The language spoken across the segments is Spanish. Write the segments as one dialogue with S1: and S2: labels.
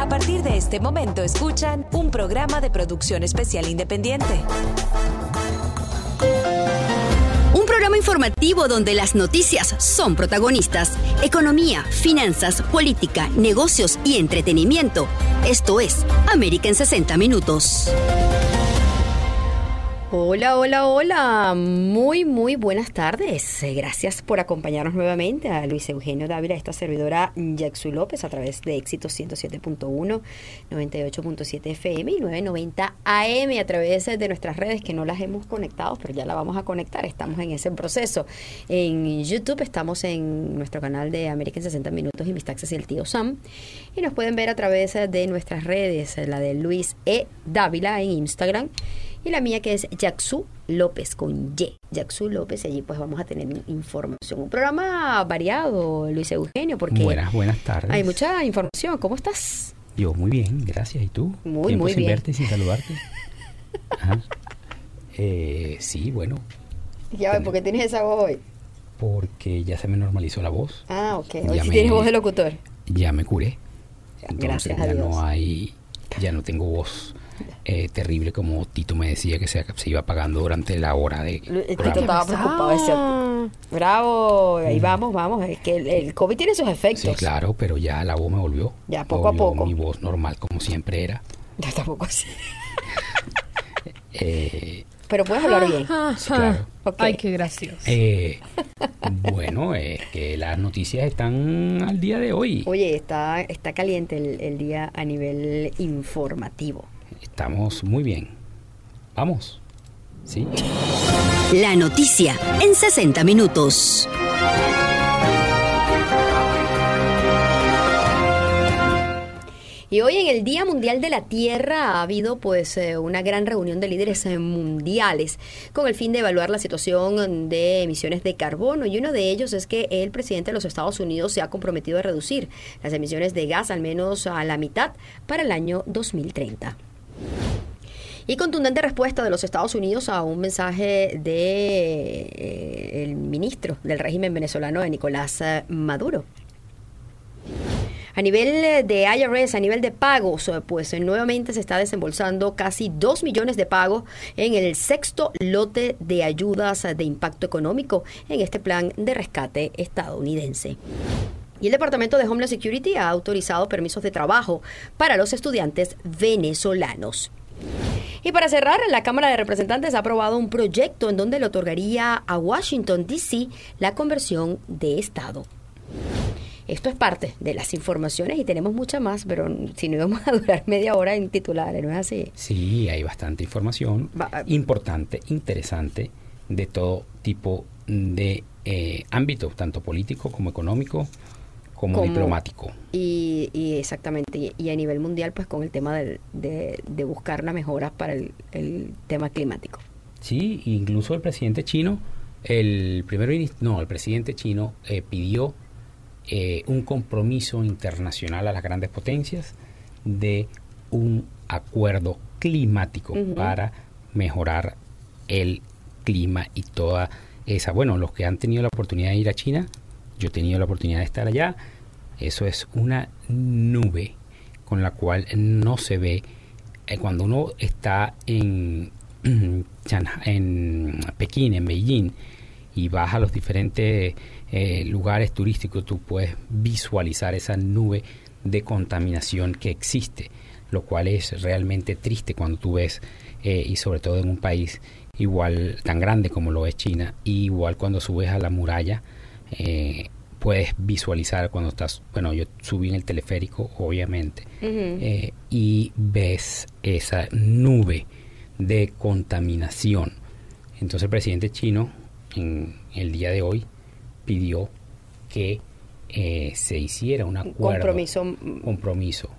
S1: A partir de este momento escuchan un programa de producción especial independiente.
S2: Un programa informativo donde las noticias son protagonistas. Economía, finanzas, política, negocios y entretenimiento. Esto es América en 60 Minutos. Hola, hola, hola. Muy, muy buenas tardes. Eh, Gracias por acompañarnos nuevamente a Luis Eugenio Dávila, esta servidora Jackson López a través de Éxitos 107.1, 98.7 FM y 990 AM a través de nuestras redes que no las hemos conectado, pero ya la vamos a conectar. Estamos en ese proceso. En YouTube estamos en nuestro canal de América en 60 Minutos y Mis Taxes y el Tío Sam. Y nos pueden ver a través de nuestras redes, la de Luis E. Dávila en Instagram y la mía que es Jaxu López con Y. Jaxu López, allí pues vamos a tener información. Un programa variado, Luis Eugenio, porque
S3: Buenas, buenas tardes.
S2: hay mucha información. ¿Cómo estás?
S3: Yo muy bien, gracias. ¿Y tú?
S2: Muy,
S3: Tiempo
S2: muy
S3: sin
S2: bien.
S3: verte y sin saludarte. Ajá. Eh, sí, bueno,
S2: Ya ¿por qué tienes esa voz hoy?
S3: porque ya se me normalizó la voz.
S2: Ah, ok.
S3: Ya
S2: Hoy sí
S3: me-
S2: tienes voz de locutor.
S3: Ya me curé. Entonces
S2: gracias a
S3: ya
S2: Dios.
S3: no hay, ya no tengo voz eh, terrible como Tito me decía que se, se iba apagando durante la hora de programa.
S2: Tito estaba preocupado. decía, Bravo, ahí vamos, vamos. Es que el, el COVID tiene sus efectos.
S3: Sí, claro, pero ya la voz me volvió.
S2: Ya, poco a poco.
S3: Mi voz normal como siempre era.
S2: Yo tampoco así.
S3: Eh,
S2: Pero puedes hablar bien.
S3: sí, claro.
S4: Ay, qué gracioso.
S3: Eh, bueno, es que las noticias están al día de hoy.
S2: Oye, está, está caliente el, el día a nivel informativo.
S3: Estamos muy bien. Vamos. ¿Sí?
S2: La noticia en 60 minutos. Y hoy en el Día Mundial de la Tierra ha habido pues eh, una gran reunión de líderes eh, mundiales con el fin de evaluar la situación de emisiones de carbono y uno de ellos es que el presidente de los Estados Unidos se ha comprometido a reducir las emisiones de gas al menos a la mitad para el año 2030. Y contundente respuesta de los Estados Unidos a un mensaje de eh, ministro del régimen venezolano, de Nicolás eh, Maduro. A nivel de IRS, a nivel de pagos, eh, pues nuevamente se está desembolsando casi 2 millones de pagos en el sexto lote de ayudas de impacto económico en este plan de rescate estadounidense. Y el Departamento de Homeland Security ha autorizado permisos de trabajo para los estudiantes venezolanos. Y para cerrar, la Cámara de Representantes ha aprobado un proyecto en donde le otorgaría a Washington, D.C. la conversión de Estado. Esto es parte de las informaciones y tenemos mucha más, pero si no íbamos a durar media hora en titulares, ¿no es así?
S3: Sí, hay bastante información
S2: Va-
S3: importante, interesante, de todo tipo de eh, ámbitos, tanto político como económico, como,
S2: Como-
S3: diplomático.
S2: Y, y exactamente, y, y a nivel mundial, pues con el tema del- de, de buscar la mejora para el, el tema climático.
S3: Sí, incluso el presidente chino, el primer ministro, no, el presidente chino eh, pidió eh, un compromiso internacional a las grandes potencias de un acuerdo climático para mejorar el clima y toda esa. Bueno, los que han tenido la oportunidad de ir a China, yo he tenido la oportunidad de estar allá, eso es una nube con la cual no se ve. Eh, cuando uno está en, en Pekín, en Beijing, y vas a los diferentes eh, lugares turísticos, tú puedes visualizar esa nube de contaminación que existe, lo cual es realmente triste cuando tú ves, eh, y sobre todo en un país igual tan grande como lo es China, y igual cuando subes a la muralla, eh, puedes visualizar cuando estás, bueno, yo subí en el teleférico, obviamente, eh, y ves esa nube de contaminación. Entonces el presidente chino en el día de hoy pidió que eh, se hiciera un acuerdo,
S2: compromiso, mm,
S3: compromiso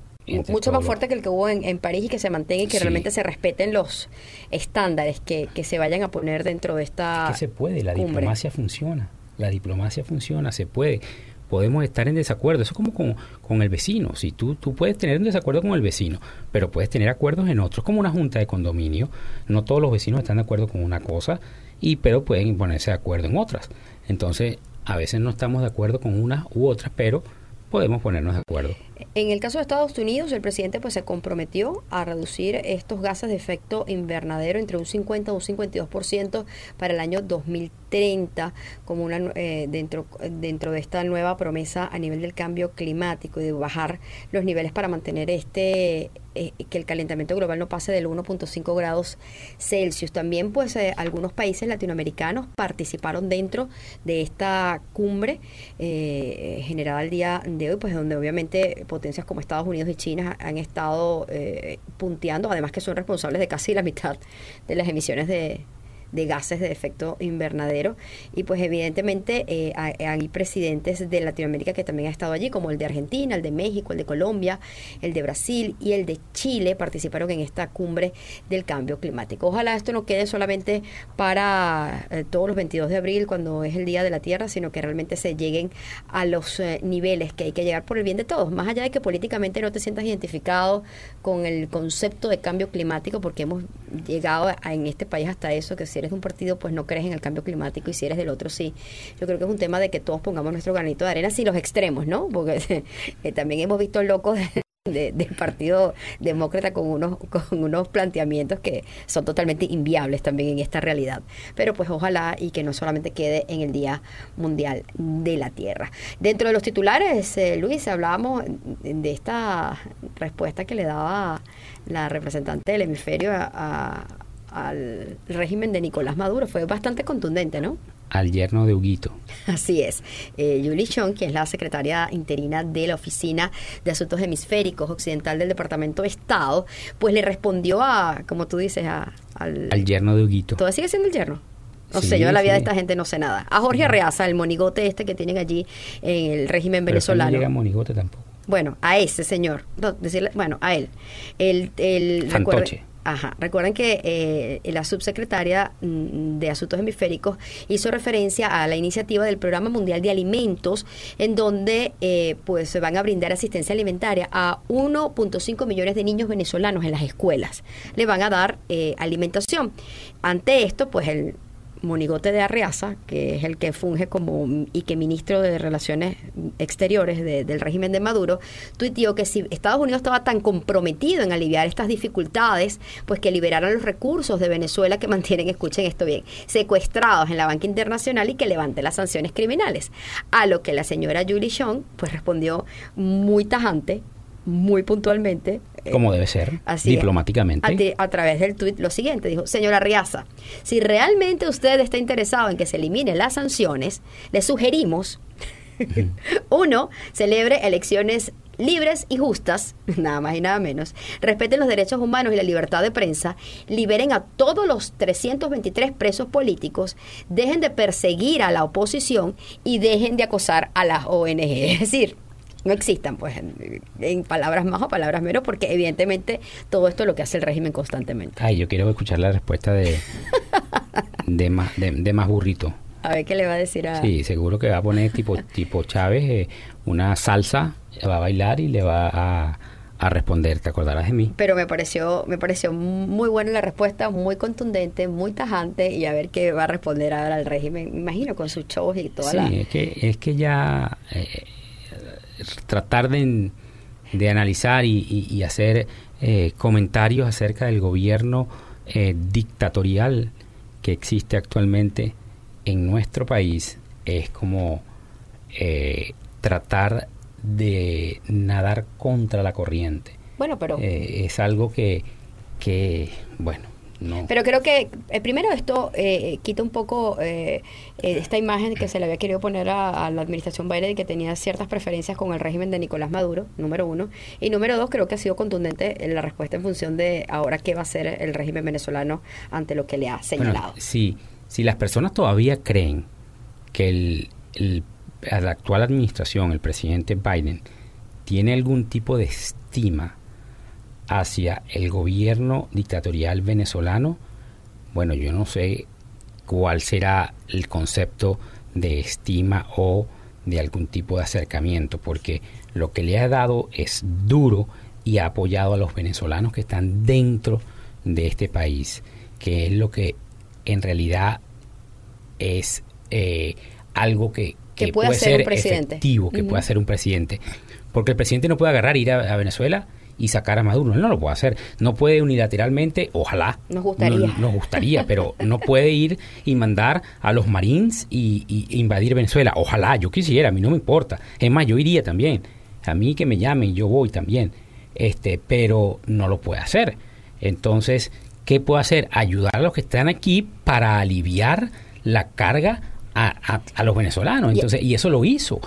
S2: mucho más fuerte que el que hubo en, en París y que se mantenga y que
S3: Sí.
S2: realmente se respeten los estándares que, que se vayan a poner dentro de esta
S3: que se puede, la
S2: cumbre.
S3: diplomacia funciona, la diplomacia funciona, se puede. Podemos estar en desacuerdo, eso es como con, el vecino, si tú, tú puedes tener un desacuerdo con el vecino, pero puedes tener acuerdos en otros, como una junta de condominio, no todos los vecinos están de acuerdo con una cosa, y pero pueden ponerse de acuerdo en otras. Entonces, a veces no estamos de acuerdo con unas u otras, pero podemos ponernos de acuerdo.
S2: En el caso de Estados Unidos, el presidente pues se comprometió a reducir estos gases de efecto invernadero entre un 50 y un 52% para el año 2030 como una eh, dentro dentro de esta nueva promesa a nivel del cambio climático y de bajar los niveles para mantener este eh, que el calentamiento global no pase del 1.5 grados Celsius. También pues eh, algunos países latinoamericanos participaron dentro de esta cumbre generada el día de hoy, pues donde obviamente potencias como Estados Unidos y China han estado punteando, además que son responsables de casi la mitad de las emisiones de, de gases de efecto invernadero. Y pues evidentemente eh, hay presidentes de Latinoamérica que también han estado allí, como el de Argentina, el de México, el de Colombia, el de Brasil y el de Chile participaron en esta cumbre del cambio climático. Ojalá esto no quede solamente para eh, todos los 22 de abril, cuando es el Día de la Tierra, sino que realmente se lleguen a los eh, niveles que hay que llegar por el bien de todos, más allá de que políticamente no te sientas identificado con el concepto de cambio climático, porque hemos llegado en este país hasta eso, que si eres de un partido, pues no crees en el cambio climático y si eres del otro, sí. Yo creo que es un tema de que todos pongamos nuestro granito de arena, sin los extremos, ¿no? Porque eh, también hemos visto locos de, del Partido Demócrata con unos, con unos planteamientos que son totalmente inviables también en esta realidad. Pero pues ojalá y que no solamente quede en el Día Mundial de la Tierra. Dentro de los titulares, eh, Luis, hablábamos de esta respuesta que le daba la representante del hemisferio a al régimen de Nicolás Maduro. Fue bastante contundente, ¿no?
S3: Al yerno de Huguito.
S2: Así es. Eh, Julie Chong, que es la secretaria interina de la Oficina de Asuntos Hemisféricos Occidental del Departamento de Estado, pues le respondió a, como tú dices, a,
S3: al... Al yerno de Huguito.
S2: ¿Todavía sigue siendo el yerno? No sé, yo de la vida de esta gente no sé nada. A Jorge Arreaza, el monigote este que tienen allí en el régimen venezolano.
S3: No llega monigote tampoco.
S2: Bueno, a ese señor. decirle, bueno, a él. El, el,
S3: Fantoche.
S2: Ajá. Recuerden que eh, la subsecretaria mm, de Asuntos Hemisféricos hizo referencia a la iniciativa del Programa Mundial de Alimentos, en donde eh, pues se van a brindar asistencia alimentaria a 1.5 millones de niños venezolanos en las escuelas. Le van a dar eh, alimentación. Ante esto, pues el Monigote de Arreaza, que es el que funge como y que ministro de Relaciones Exteriores del régimen de Maduro, tuiteó que si Estados Unidos estaba tan comprometido en aliviar estas dificultades, pues que liberaran los recursos de Venezuela que mantienen, escuchen esto bien, secuestrados en la banca internacional y que levante las sanciones criminales. A lo que la señora Julie Chong pues respondió muy tajante, muy puntualmente.
S3: Eh, Como debe ser, diplomáticamente.
S2: A, través del tuit lo siguiente, dijo, señora Riaza, si realmente usted está interesado en que se eliminen las sanciones, le sugerimos, uno, celebre elecciones libres y justas, nada más y nada menos, respeten los derechos humanos y la libertad de prensa, liberen a todos los 323 presos políticos, dejen de perseguir a la oposición y dejen de acosar a las ONG. Es decir, no existan, pues, en, palabras más o palabras menos, porque evidentemente todo esto es lo que hace el régimen constantemente.
S3: Ay, yo quiero escuchar la respuesta de, de, más, de, más burrito.
S2: A ver qué le va a decir a...
S3: Sí, seguro que va a poner tipo, tipo Chávez eh, una salsa, va a bailar y le va a, a responder, te acordarás de mí.
S2: Pero me pareció, me pareció muy buena la respuesta, muy contundente, muy tajante y a ver qué va a responder ahora al régimen, imagino con sus shows y toda
S3: la... Sí, es que, es que ya eh, tratar de, analizar y, hacer eh, comentarios acerca del gobierno eh, dictatorial que existe actualmente en nuestro país es como eh, tratar de nadar contra la corriente.
S2: Bueno, pero...
S3: es algo que, que, bueno,
S2: pero creo que eh, primero esto eh, quita un poco eh, esta imagen que se le había querido poner a, la administración Biden de que tenía ciertas preferencias con el régimen de Nicolás Maduro, número uno. Y número dos, creo que ha sido contundente en la respuesta en función de ahora qué va a hacer el régimen venezolano ante lo que le ha señalado.
S3: sí, si las personas todavía creen que el, la actual administración, el presidente Biden, tiene algún tipo de estima hacia el gobierno dictatorial venezolano, bueno, yo no sé cuál será el concepto de estima o de algún tipo de acercamiento, porque lo que le ha dado es duro y ha apoyado a los venezolanos que están dentro de este país, que es lo que en realidad es eh, algo que,
S2: puede, ser, un
S3: efectivo, que puede ser un presidente. Porque el presidente no puede agarrar, ir a, Venezuela y sacar a Maduro. Él no lo puede hacer. No puede unilateralmente, ojalá.
S2: Nos gustaría.
S3: nos gustaría, pero no puede ir y mandar a los Marines y, y, invadir Venezuela. Ojalá, yo quisiera, a mí no me importa. Es más, yo iría también. A mí que me llamen, yo voy también. Este, pero no lo puede hacer. Entonces, ¿qué puede hacer? Ayudar a los que están aquí para aliviar la carga a, a, los venezolanos. Entonces, y eso lo hizo.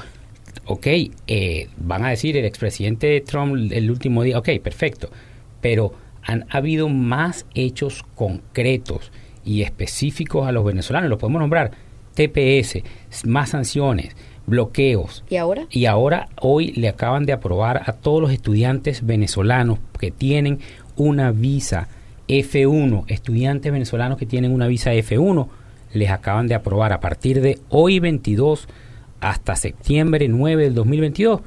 S3: Ok, eh, van a decir el expresidente Trump el último día, ok, perfecto, pero han habido más hechos concretos y específicos a los venezolanos, los podemos nombrar, TPS, más sanciones, bloqueos.
S2: ¿Y ahora?
S3: Y ahora, hoy le acaban de aprobar a todos los estudiantes venezolanos que tienen una visa F1, estudiantes venezolanos que tienen una visa F1, les acaban de aprobar a partir de hoy 22 hasta septiembre 9 del 2022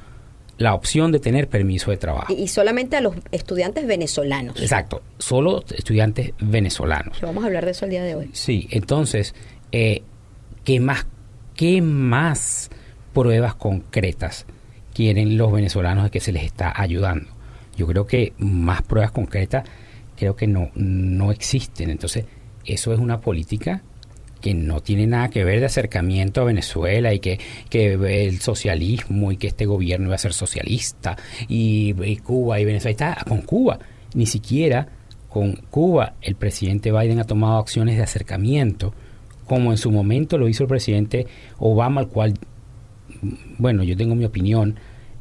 S3: la opción de tener permiso de trabajo.
S2: Y, solamente a los estudiantes venezolanos.
S3: Exacto, solo estudiantes venezolanos.
S2: Vamos a hablar de eso el día de hoy.
S3: Sí, entonces, eh, ¿qué, más, ¿qué más pruebas concretas quieren los venezolanos de que se les está ayudando? Yo creo que más pruebas concretas creo que no, no existen. Entonces, eso es una política que no tiene nada que ver de acercamiento a Venezuela y que, que el socialismo y que este gobierno iba a ser socialista y, Cuba y Venezuela está con Cuba. Ni siquiera con Cuba el presidente Biden ha tomado acciones de acercamiento como en su momento lo hizo el presidente Obama, al cual, bueno, yo tengo mi opinión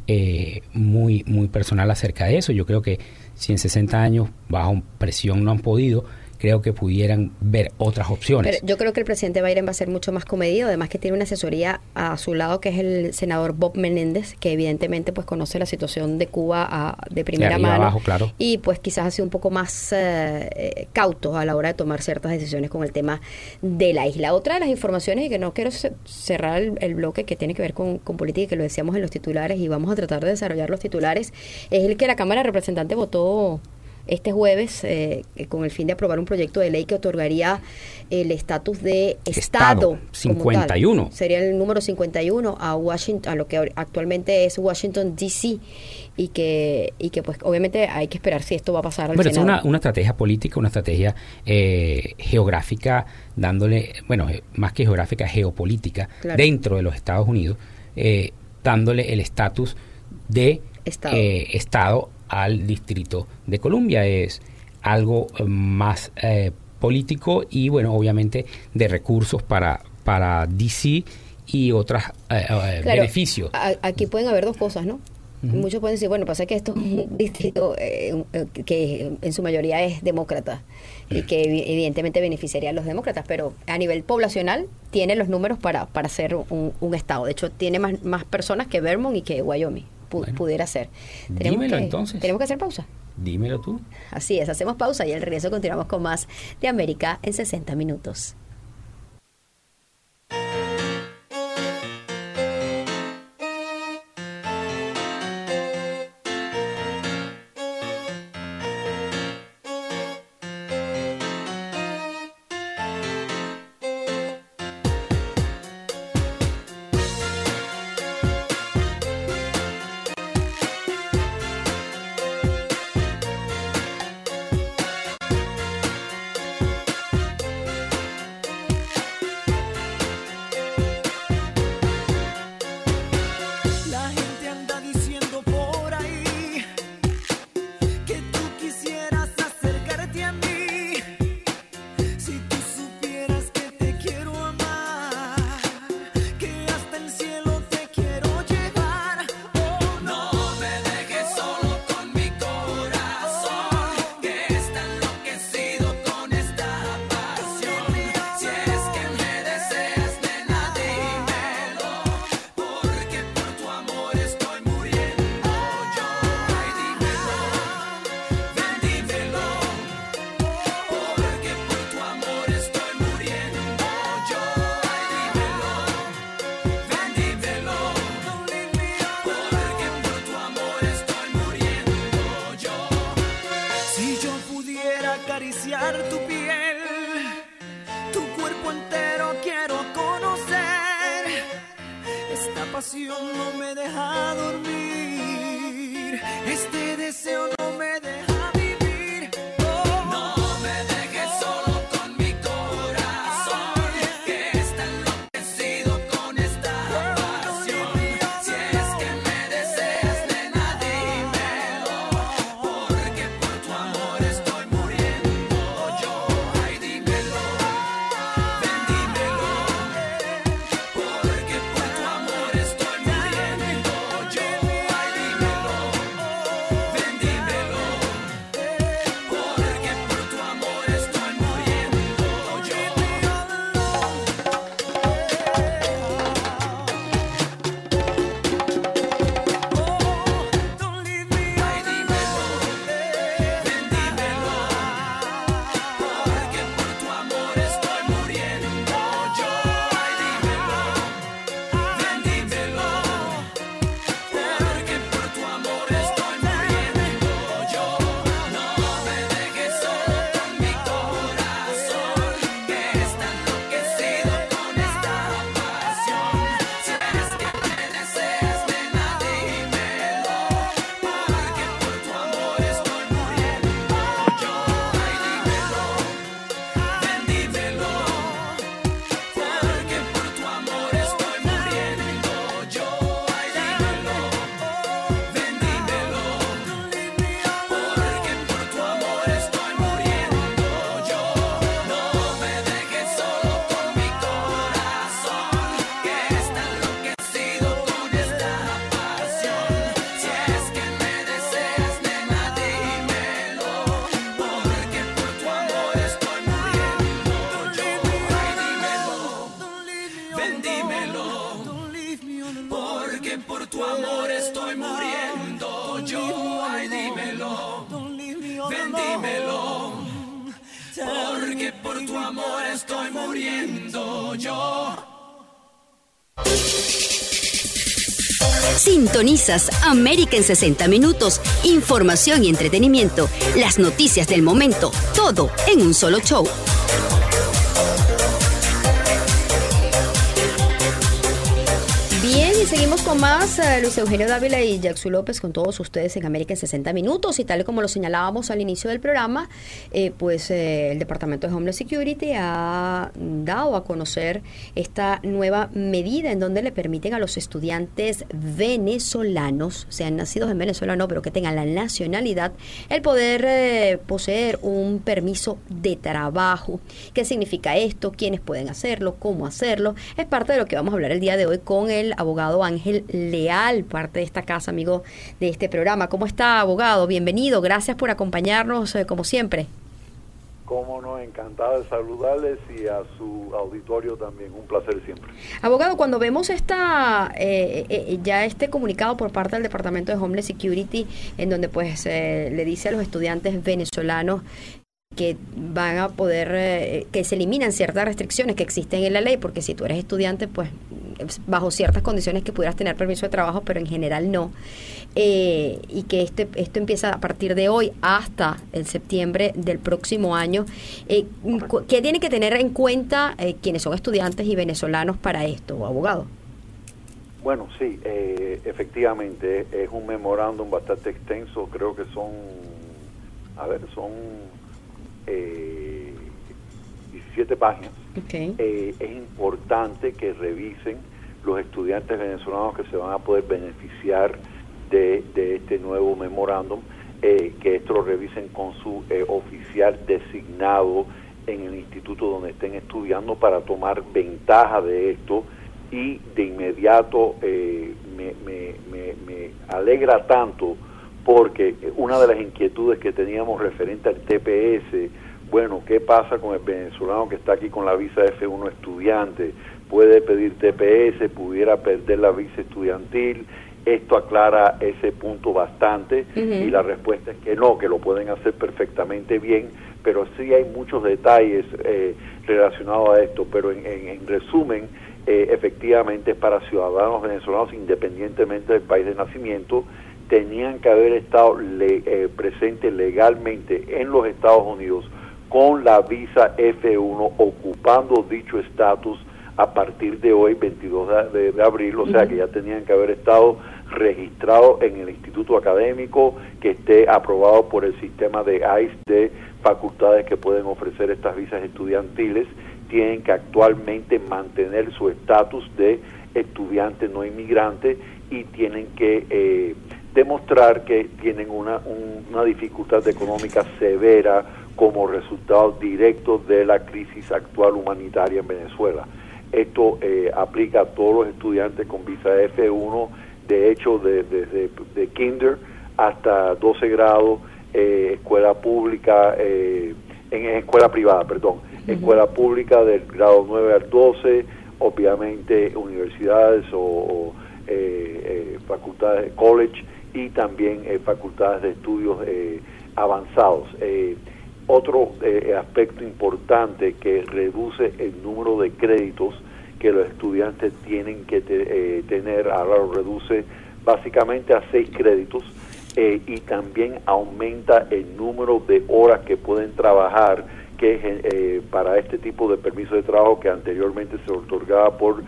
S3: eh, muy, muy personal acerca de eso. Yo creo que si en 60 años bajo presión no han podido, creo que pudieran ver otras opciones.
S2: Pero yo creo que el presidente Biden va a ser mucho más comedido, además que tiene una asesoría a su lado que es el senador Bob Menéndez, que evidentemente pues conoce la situación de Cuba a, de primera mano
S3: claro.
S2: y pues quizás ha sido un poco más eh, eh, cauto a la hora de tomar ciertas decisiones con el tema de la isla. Otra de las informaciones y que no quiero cerrar el, bloque que tiene que ver con, con política y que lo decíamos en los titulares y vamos a tratar de desarrollar los titulares es el que la Cámara de Representantes votó este jueves eh, con el fin de aprobar un proyecto de ley que otorgaría el estatus de Estado.
S3: 51.
S2: Sería el número 51 a Washington, a lo que actualmente es Washington, D.C. Y que, y que pues obviamente hay que esperar si esto va a pasar al
S3: Bueno, es una, una, estrategia política, una estrategia eh, geográfica, dándole, bueno, eh, más que geográfica, geopolítica, dentro de los Estados Unidos, dándole el estatus de Estado. Estado al Distrito de Columbia. Es algo eh, más eh, político y, bueno, obviamente de recursos para, para DC y otros eh, beneficios.
S2: aquí pueden haber dos cosas, ¿no? Muchos pueden decir, bueno, pasa que esto es un distrito que en su mayoría es demócrata y que evidentemente beneficiaría a los demócratas, pero a nivel poblacional tiene los números para, para ser un, un estado. De hecho, tiene más, más personas que Vermont y que Wyoming pudiera ser.
S3: Tenemos dímelo entonces.
S2: Tenemos que hacer pausa.
S3: Dímelo tú.
S2: Así es, hacemos pausa y al regreso continuamos con más de América en 60 minutos.
S5: América en 60 minutos. Información y entretenimiento. Las noticias del momento. Todo en un solo show.
S2: Seguimos con más. Eh, Luis Eugenio Dávila y Jackson López con todos ustedes en América en 60 minutos. Y tal como lo señalábamos al inicio del programa, eh, pues eh, el Departamento de Homeland Security ha dado a conocer esta nueva medida en donde le permiten a los estudiantes venezolanos, sean nacidos en Venezuela no, pero que tengan la nacionalidad, el poder poseer un permiso de trabajo. ¿Qué significa esto? ¿Quiénes pueden hacerlo? ¿Cómo hacerlo? Es parte de lo que vamos a hablar el día de hoy con el abogado Ángel Leal, parte de esta casa, amigo de este programa. ¿Cómo está, abogado? Bienvenido, gracias por acompañarnos eh, como siempre.
S6: Cómo no, encantado de saludarles y a su auditorio también, un placer siempre.
S2: Abogado, cuando vemos esta eh, eh, ya este comunicado por parte del Departamento de Homeland Security, en donde pues le dice a los estudiantes venezolanos que van a poder, que se eliminan ciertas restricciones que existen en la ley, porque si tú eres estudiante, pues bajo ciertas condiciones que pudieras tener permiso de trabajo, pero en general no. Eh, y que este, esto empieza a partir de hoy hasta el septiembre del próximo año. Eh, ¿Qué tiene que tener en cuenta eh, quienes son estudiantes y venezolanos para esto, abogado?
S6: Bueno, sí, efectivamente es un memorándum bastante extenso, creo que son, a ver, son 17 páginas. Eh, es importante que revisen los estudiantes venezolanos que se van a poder beneficiar de, este nuevo memorándum, eh, que esto lo revisen con su eh, oficial designado en el instituto donde estén estudiando para tomar ventaja de esto y de inmediato me, me alegra tanto porque una de las inquietudes que teníamos referente al TPS bueno, ¿qué pasa con el venezolano que está aquí con la visa F1 estudiante? ¿Puede pedir TPS? ¿Pudiera perder la visa estudiantil? Esto aclara ese punto bastante y la respuesta es que no, que lo pueden hacer perfectamente bien, pero sí hay muchos detalles eh, relacionados a esto, pero en, resumen, eh, efectivamente es para ciudadanos venezolanos independientemente del país de nacimiento, tenían que haber estado eh, presentes legalmente en los Estados Unidos con la visa F1 ocupando dicho estatus a partir de hoy, 22 de, abril, o sea que ya tenían que haber estado registrados en el instituto académico que esté aprobado por el sistema de ICE de facultades que pueden ofrecer estas visas estudiantiles, tienen que actualmente mantener su estatus de estudiante no inmigrante y tienen que eh, demostrar que tienen una, una dificultad económica severa como resultado directo de la crisis actual humanitaria en Venezuela. Esto eh, aplica a todos los estudiantes con visa F1, de hecho, desde de, kinder hasta 12 grados, eh, escuela pública, eh, en escuela privada, perdón, escuela pública del grado 9 al 12, obviamente universidades o, facultades de college y también facultades de estudios avanzados. Otro eh, aspecto importante que reduce el número de créditos que los estudiantes tienen que eh, tener, ahora lo reduce básicamente a seis créditos eh, y también aumenta el número de horas que pueden trabajar que para este tipo de permiso de trabajo que anteriormente se otorgaba por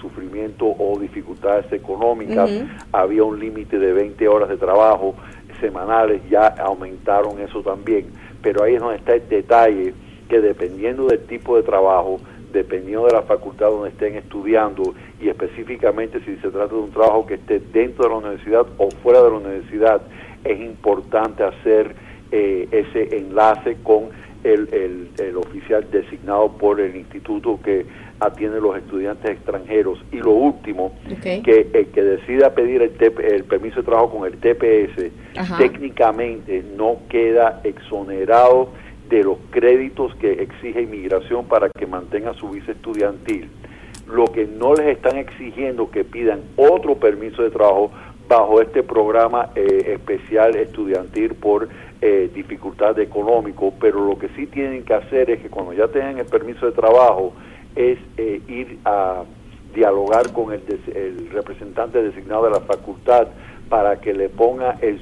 S6: sufrimiento o dificultades económicas, había un límite de 20 horas de trabajo semanales, ya aumentaron eso también. Pero ahí es donde está el detalle que dependiendo del tipo de trabajo, dependiendo de la facultad donde estén estudiando y específicamente si se trata de un trabajo que esté dentro de la universidad o fuera de la universidad, es importante hacer eh, ese enlace con el, el, oficial designado por el instituto que atiende a los estudiantes extranjeros. Y lo último, que el que decida pedir el, el permiso de trabajo con el TPS, técnicamente no queda exonerado de los créditos que exige inmigración para que mantenga su visa estudiantil. Lo que no les están exigiendo que pidan otro permiso de trabajo bajo este programa eh, especial estudiantil por eh, dificultad económico, pero lo que sí tienen que hacer es que cuando ya tengan el permiso de trabajo es eh, ir a dialogar con el, representante designado de la facultad para que le ponga en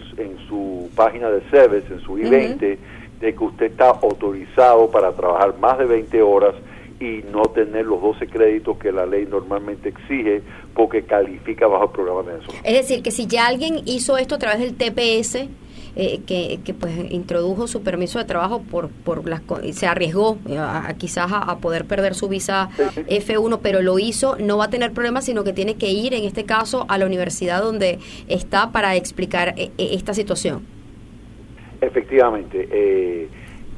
S6: su página de SEVES, en su I-20, de que usted está autorizado para trabajar más de 20 horas y no tener los 12 créditos que la ley normalmente exige porque califica bajo el programa de Venezuela.
S2: Es decir, que si ya alguien hizo esto a través del TPS, eh, que, que, pues introdujo su permiso de trabajo por por las se arriesgó eh, a, quizás a, poder perder su visa F1 pero lo hizo no va a tener problemas sino que tiene que ir en este caso a la universidad donde está para explicar eh, esta situación
S6: efectivamente eh,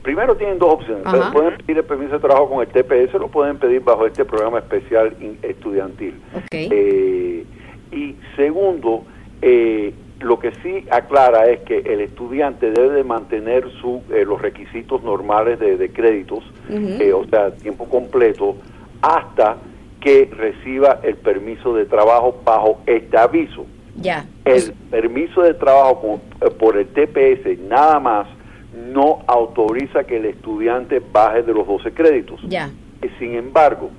S6: primero tienen dos opciones. Pueden pedir el permiso de trabajo con el TPS, lo pueden pedir bajo este programa especial estudiantil. Eh, y segundo, eh, lo que sí aclara es que el estudiante debe de mantener su, eh, los requisitos normales de, créditos, o sea, tiempo completo, hasta que reciba el permiso de trabajo bajo este aviso.
S2: Ya.
S6: El permiso de trabajo por el TPS nada más no autoriza que el estudiante baje de los 12 créditos.
S2: Ya.
S6: Eh, sin embargo,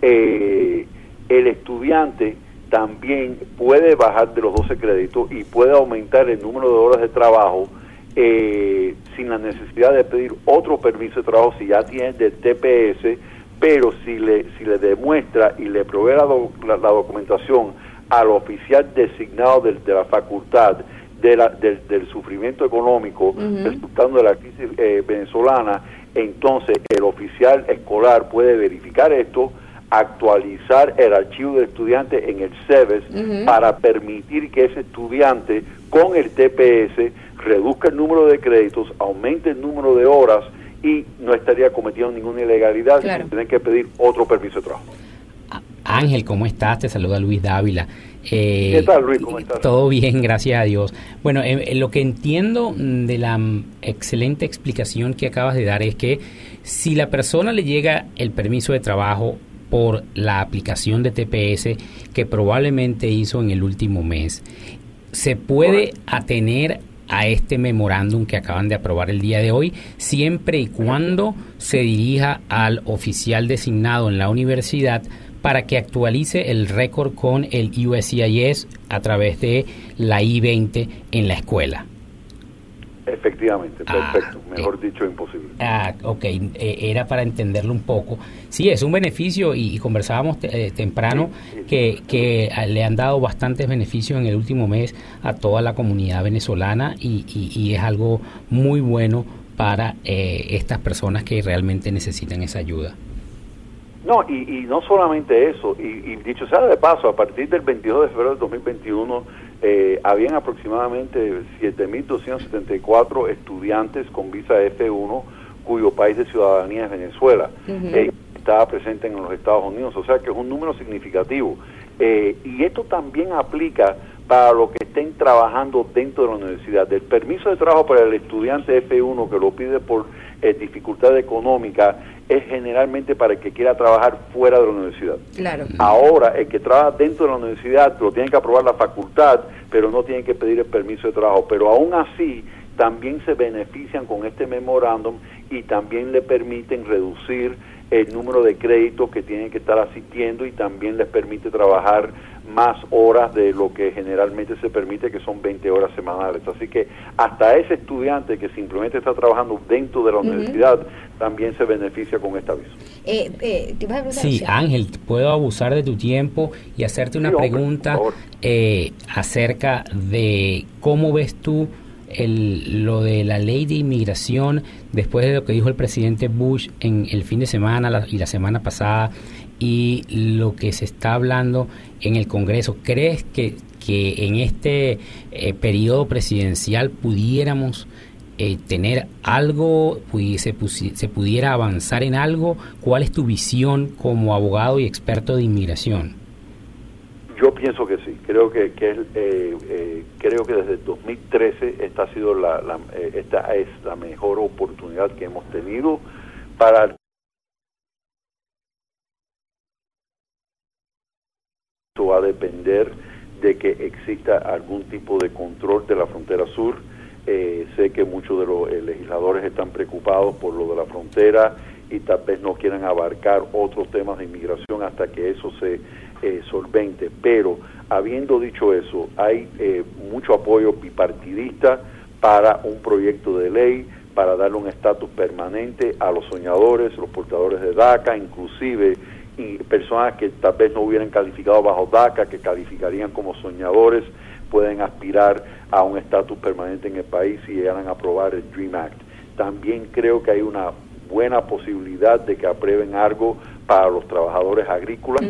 S6: eh, el estudiante también puede bajar de los 12 créditos y puede aumentar el número de horas de trabajo eh, sin la necesidad de pedir otro permiso de trabajo si ya tiene del TPS, pero si le, si le demuestra y le provee la, documentación al oficial designado de la facultad del, sufrimiento económico resultando de la crisis eh, venezolana, entonces el oficial escolar puede verificar esto, actualizar el archivo del estudiante en el CEBES para permitir que ese estudiante con el TPS reduzca el número de créditos, aumente el número de horas y no estaría cometiendo ninguna ilegalidad claro. tienen que pedir otro permiso de trabajo.
S3: Ángel, ¿cómo estás? Te saluda Luis Dávila.
S6: Eh, ¿Qué tal, Luis? ¿Cómo estás?
S3: Todo bien, gracias a Dios. Bueno, eh, lo que entiendo de la excelente explicación que acabas de dar es que si la persona le llega el permiso de trabajo por la aplicación de TPS que probablemente hizo en el último mes, se puede atener a este memorándum que acaban de aprobar el día de hoy, siempre y cuando se dirija al oficial designado en la universidad para que actualice el récord con el USCIS a través de la I-20 en la escuela.
S6: Efectivamente, ah, perfecto. Mejor eh, dicho, imposible.
S3: Ah, ok. Eh, era para entenderlo un poco. Sí, es un beneficio y, conversábamos eh, temprano que, que, le han dado bastantes beneficios en el último mes a toda la comunidad venezolana y, y, es algo muy bueno para estas personas que realmente necesitan esa ayuda.
S6: No, y, no solamente eso, y, dicho sea de paso, a partir del 22 de febrero del 2021 eh, habían aproximadamente 7.274 estudiantes con visa F1 cuyo país de ciudadanía es Venezuela. Eh, estaba presente en los Estados Unidos, o sea que es un número significativo. Eh, y esto también aplica para los que estén trabajando dentro de la universidad. El permiso de trabajo para el estudiante F1 que lo pide por dificultad económica es generalmente para el que quiera trabajar fuera de la universidad.
S2: Claro.
S6: Ahora, el que trabaja dentro de la universidad lo tiene que aprobar la facultad, pero no tiene que pedir el permiso de trabajo. Pero aún así, también se benefician con este memorándum y también le permiten reducir el número de créditos que tienen que estar asistiendo y también les permite trabajar más horas de lo que generalmente se permite, que son 20 horas semanales. Así que hasta ese estudiante que simplemente está trabajando dentro de la universidad también se beneficia con esta aviso.
S3: Eh, eh, sí, Ángel, puedo abusar de tu tiempo y hacerte una pregunta eh, acerca de cómo ves tú el, lo de la ley de inmigración después de lo que dijo el presidente Bush en el fin de semana y la semana pasada y lo que se está hablando en el Congreso. ¿Crees que, que en este eh, periodo presidencial pudiéramos eh, tener algo, se, se pudiera avanzar en algo? ¿Cuál es tu visión como abogado y experto de inmigración?
S6: Yo pienso que sí. Creo que, que eh, creo que desde 2013 esta ha sido la, esta es la mejor oportunidad que hemos tenido para va a depender de que exista algún tipo de control de la frontera sur. Eh, sé que muchos de los legisladores están preocupados por lo de la frontera y tal vez no quieran abarcar otros temas de inmigración hasta que eso se solvente. Pero habiendo dicho eso, hay mucho apoyo bipartidista para un proyecto de ley para darle un estatus permanente a los soñadores, los portadores de DACA, inclusive personas que tal vez no hubieran calificado bajo DACA, que calificarían como soñadores, pueden aspirar a un estatus permanente en el país si llegaran a aprobar el DREAM Act. También creo que hay una buena posibilidad de que aprueben algo para los trabajadores agrícolas,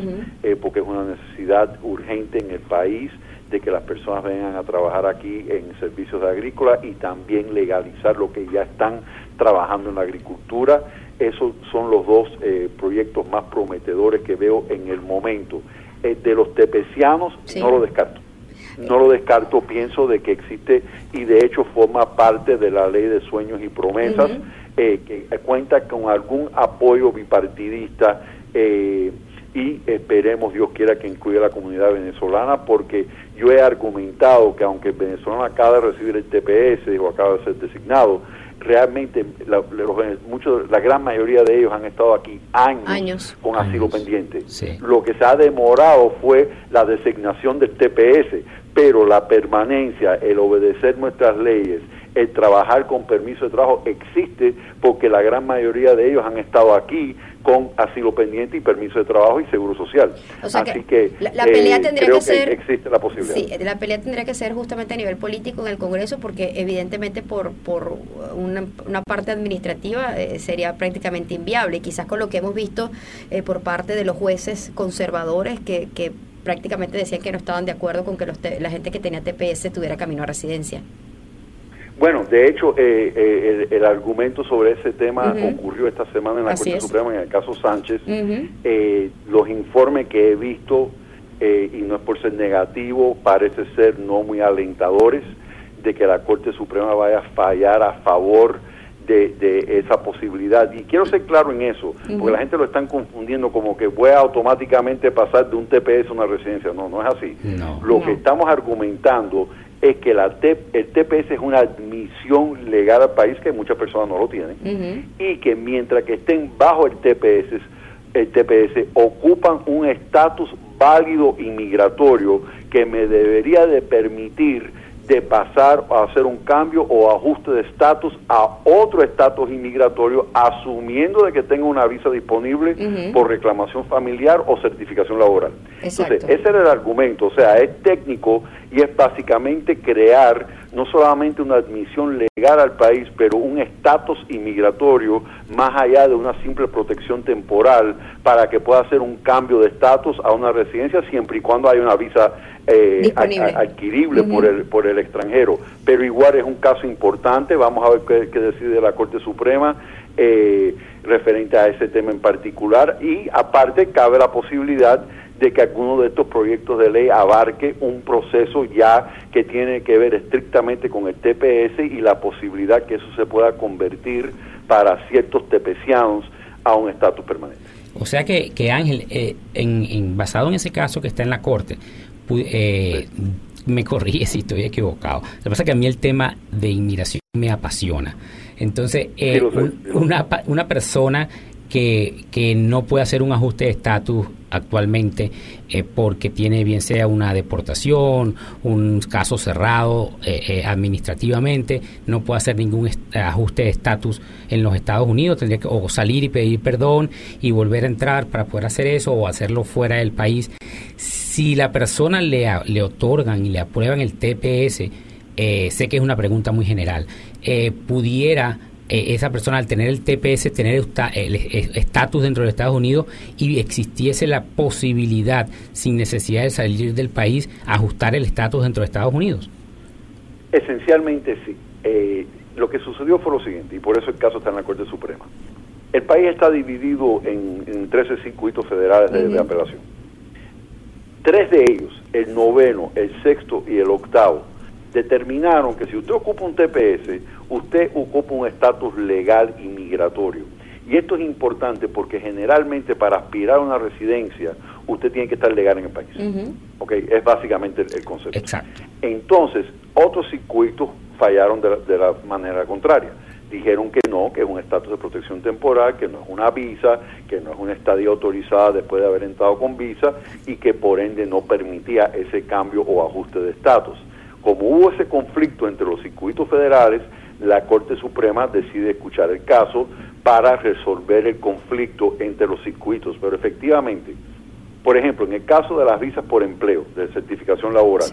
S6: eh, porque es una necesidad urgente en el país de que las personas vengan a trabajar aquí en servicios de agrícola y también legalizar lo que ya están trabajando en la agricultura. Esos son los dos eh, proyectos más prometedores que veo en el momento. Eh, de los tepecianos no lo descarto. No lo descarto, pienso de que existe y de hecho forma parte de la ley de sueños y promesas eh, que cuenta con algún apoyo bipartidista y esperemos, Dios quiera, que incluya a la comunidad venezolana, porque yo he argumentado que aunque el venezolano acaba de recibir el TPS o acaba de ser designado, realmente la, muchos, la gran mayoría de ellos han estado aquí años, con asilo pendiente. Lo que se ha demorado fue la designación del TPS, pero la permanencia, el obedecer nuestras leyes, el trabajar con permiso de trabajo existe porque la gran mayoría de ellos han estado aquí con asilo pendiente y permiso de trabajo y seguro social. Así que,
S2: la, pelea eh, tendría que ser
S6: existe la posibilidad.
S2: Sí, la pelea tendría que ser justamente a nivel político en el Congreso porque evidentemente por por una, una parte administrativa eh, sería prácticamente inviable y quizás con lo que hemos visto eh, por parte de los jueces conservadores que, que prácticamente decían que no estaban de acuerdo con que los la gente que tenía TPS tuviera camino a residencia.
S6: Bueno, de hecho, eh, eh, el, argumento sobre ese tema ocurrió esta semana en la Corte Suprema en el caso Sánchez. Eh, los informes que he visto, y no es por ser negativo, parece ser no muy alentadores de que la Corte Suprema vaya a fallar a favor de, esa posibilidad. Y quiero ser claro en eso, porque la gente lo están confundiendo como que voy a automáticamente pasar de un TPS a una residencia. No, no es así. Lo que estamos argumentando es que la el TPS es una admisión legal al país que muchas personas no lo tienen y que mientras que estén bajo el TPS, el TPS ocupan un estatus válido inmigratorio que me debería de permitir de pasar a hacer un cambio o ajuste de estatus a otro estatus inmigratorio, asumiendo de que tenga una visa disponible por reclamación familiar o certificación laboral. Entonces, ese era el argumento, o sea, es técnico y es básicamente crear no solamente una admisión legal al país, pero un estatus inmigratorio más allá de una simple protección temporal para que pueda hacer un cambio de estatus a una residencia siempre y cuando haya una visa eh, adquirible por, el, por el extranjero. Pero igual es un caso importante, vamos a ver qué, decide la Corte Suprema eh, referente a ese tema en particular y aparte cabe la posibilidad de que alguno de estos proyectos de ley abarque un proceso ya que tiene que ver estrictamente con el TPS y la posibilidad que eso se pueda convertir para ciertos tepecianos a un estatus permanente.
S3: O sea que, que Ángel, eh, en, basado en ese caso que está en la Corte, eh, me corrige si estoy equivocado. Lo que pasa es que a mí el tema de inmigración me apasiona. Entonces, eh, una, una persona que, que no puede hacer un ajuste de estatus actualmente eh, porque tiene bien sea una deportación, un caso cerrado eh, eh, administrativamente, no puede hacer ningún ajuste de estatus en los Estados Unidos, tendría que o salir y pedir perdón y volver a entrar para poder hacer eso o hacerlo fuera del país. Si la persona le, le otorgan y le aprueban el TPS, sé que es una pregunta muy general, pudiera eh, esa persona al tener el TPS, tener el estatus dentro de Estados Unidos y existiese la posibilidad, sin necesidad de salir del país, ajustar el estatus dentro de Estados Unidos?
S6: Esencialmente sí. Eh, lo que sucedió fue lo siguiente, y por eso el caso está en la Corte Suprema. El país está dividido en, 13 circuitos federales de, apelación. Tres de ellos, el noveno, el sexto y el octavo, determinaron que si usted ocupa un TPS, usted ocupa un estatus legal inmigratorio. Y esto es importante porque generalmente para aspirar a una residencia usted tiene que estar legal en el país. ¿ok? Es básicamente el, concepto.
S3: Exacto.
S6: Entonces, otros circuitos fallaron de de la manera contraria dijeron que no, que es un estatus de protección temporal, que no es una visa, que no es una estadía autorizada después de haber entrado con visa y que por ende no permitía ese cambio o ajuste de estatus. Como hubo ese conflicto entre los circuitos federales, la Corte Suprema decide escuchar el caso para resolver el conflicto entre los circuitos. Pero efectivamente, por ejemplo, en el caso de las visas por empleo, de certificación laboral,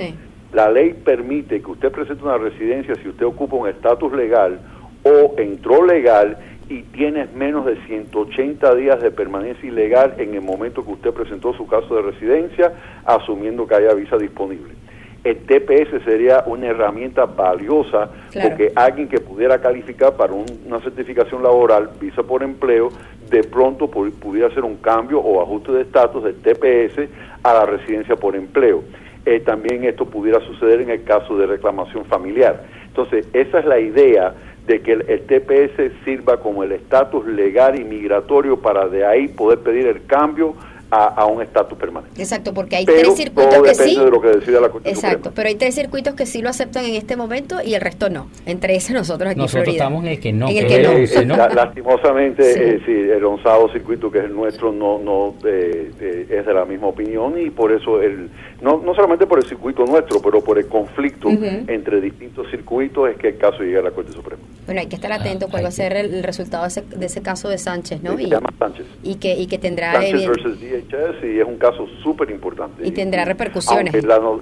S6: la ley permite que usted presente una residencia si usted ocupa un estatus legal o entró legal y tienes menos de 180 días de permanencia ilegal en el momento que usted presentó su caso de residencia, asumiendo que haya visa disponible. El TPS sería una herramienta valiosa porque alguien que pudiera calificar para una certificación laboral, visa por empleo, de pronto pudiera hacer un cambio o ajuste de estatus del TPS a la residencia por empleo. Eh, también esto pudiera suceder en el caso de reclamación familiar. Entonces, esa es la idea de que el, TPS sirva como el estatus legal y migratorio para de ahí poder pedir el cambio a, un estatus permanente.
S2: Exacto, porque hay tres circuitos que sí.
S6: De lo que decida la Corte
S2: Exacto, pero hay tres circuitos que sí lo aceptan en este momento y el resto no. Entre esos nosotros aquí
S3: nosotros estamos en el que no.
S2: En el que
S6: no. lastimosamente, sí. Eh, el onzado circuito que es el nuestro no no eh, eh, es de la misma opinión y por eso el no no solamente por el circuito nuestro, pero por el conflicto entre distintos circuitos es que el caso llega a la Corte Suprema.
S2: Bueno, hay que estar atento cuál va a ser el, resultado de ese, caso de Sánchez, ¿no?
S6: y, se llama Sánchez.
S2: Y que, y que tendrá...
S6: Sánchez y es un caso súper importante.
S2: Y tendrá repercusiones.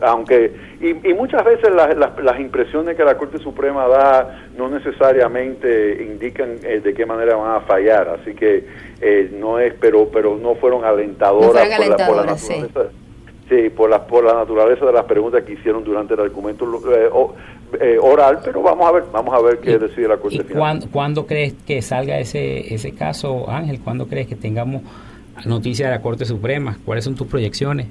S6: Aunque, y, muchas veces las impresiones que la Corte Suprema da no necesariamente indican eh, de qué manera van a fallar, así que eh, no es, pero pero no fueron alentadoras,
S2: por, la, por la naturaleza.
S6: Sí. por la, por la naturaleza de las preguntas que hicieron durante el argumento eh, eh, oral, pero vamos a ver, vamos a ver qué decide la Corte.
S3: ¿Y cuándo, crees que salga ese, ese caso, Ángel? ¿Cuándo crees que tengamos noticias de la Corte Suprema? ¿Cuáles son tus proyecciones?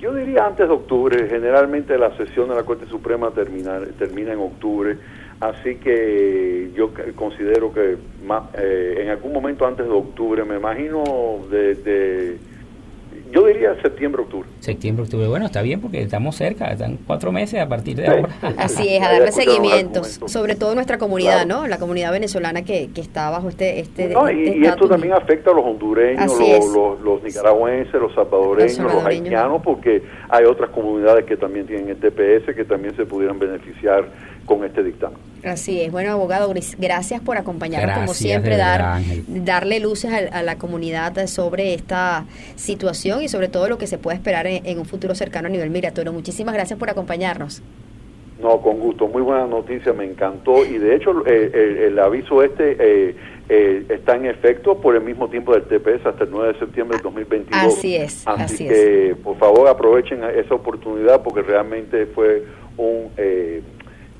S6: Yo diría antes de octubre. Generalmente la sesión de la Corte Suprema termina, termina en octubre, así que yo considero que eh, en algún momento antes de octubre, me imagino de yo diría septiembre, octubre.
S3: Septiembre, octubre. Bueno, está bien porque estamos cerca, están cuatro meses a partir de ahora.
S2: Así es, a darle seguimientos, sobre todo nuestra comunidad, ¿no? La comunidad venezolana que, que está bajo este... este,
S6: no, y,
S2: este
S6: esto también afecta a los hondureños, los, los, nicaragüenses, los salvadoreños, los, haitianos, porque hay otras comunidades que también tienen el TPS que también se pudieran beneficiar con este dictamen.
S2: Así es. Bueno, abogado, gracias por acompañarnos, como siempre, dar, darle luces a, la comunidad sobre esta situación y sobre todo lo que se puede esperar en, un futuro cercano a nivel migratorio. Muchísimas gracias por acompañarnos.
S6: No, con gusto. Muy buena noticia, me encantó. Y de hecho, eh, el, aviso este eh, eh, está en efecto por el mismo tiempo del TPS hasta el 9 de septiembre del 2022.
S2: Así es.
S6: Así, que, por favor, aprovechen esa oportunidad porque realmente fue un